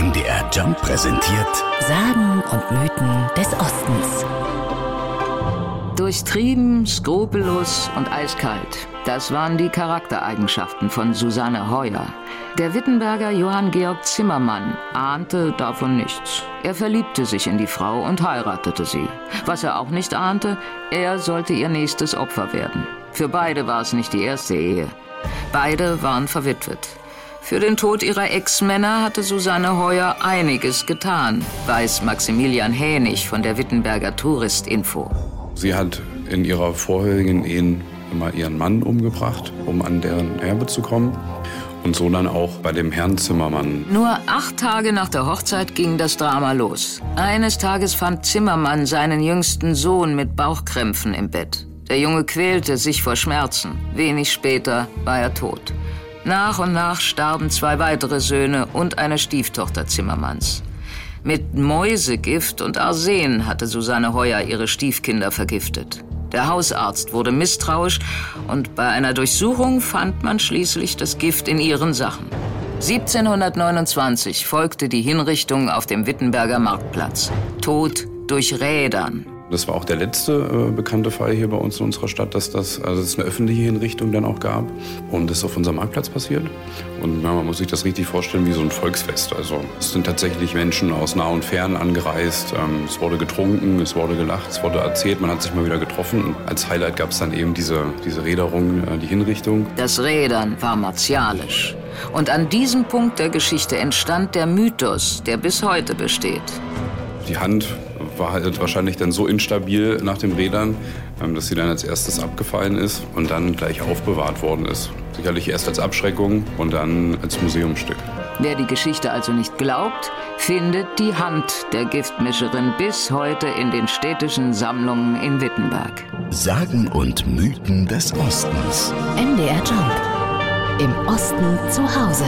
MDR Jump präsentiert Sagen und Mythen des Ostens. Durchtrieben, skrupellos und eiskalt. Das waren die Charaktereigenschaften von Susanne Heuer. Der Wittenberger Johann Georg Zimmermann ahnte davon nichts. Er verliebte sich in die Frau und heiratete sie. Was er auch nicht ahnte, er sollte ihr nächstes Opfer werden. Für beide war es nicht die erste Ehe. Beide waren verwitwet. Für den Tod ihrer Ex-Männer hatte Susanne Heuer einiges getan, weiß Maximilian Hänig von der Wittenberger Touristinfo. Sie hat in ihrer vorherigen Ehen immer ihren Mann umgebracht, um an deren Erbe zu kommen. Und so dann auch bei dem Herrn Zimmermann. Nur acht Tage nach der Hochzeit ging das Drama los. Eines Tages fand Zimmermann seinen jüngsten Sohn mit Bauchkrämpfen im Bett. Der Junge quälte sich vor Schmerzen. Wenig später war er tot. Nach und nach starben zwei weitere Söhne und eine Stieftochter Zimmermanns. Mit Mäusegift und Arsen hatte Susanne Heuer ihre Stiefkinder vergiftet. Der Hausarzt wurde misstrauisch und bei einer Durchsuchung fand man schließlich das Gift in ihren Sachen. 1729 folgte die Hinrichtung auf dem Wittenberger Marktplatz. Tod durch Rädern. Das war auch der letzte äh, bekannte Fall hier bei uns in unserer Stadt, dass das, also es eine öffentliche Hinrichtung dann auch gab. Und das ist auf unserem Marktplatz passiert. Und ja, man muss sich das richtig vorstellen wie so ein Volksfest. Also es sind tatsächlich Menschen aus nah und fern angereist. Ähm, es wurde getrunken, es wurde gelacht, es wurde erzählt, man hat sich mal wieder getroffen. Und als Highlight gab es dann eben diese, diese Räderung, äh, die Hinrichtung. Das Rädern war martialisch. Und an diesem Punkt der Geschichte entstand der Mythos, der bis heute besteht. Die Hand war halt wahrscheinlich dann so instabil nach den Rädern, ähm, dass sie dann als erstes abgefallen ist und dann gleich aufbewahrt worden ist. Sicherlich erst als Abschreckung und dann als Museumsstück. Wer die Geschichte also nicht glaubt, findet die Hand der Giftmischerin bis heute in den städtischen Sammlungen in Wittenberg. Sagen und Mythen des Ostens. MDR Jump. Im Osten zu Hause.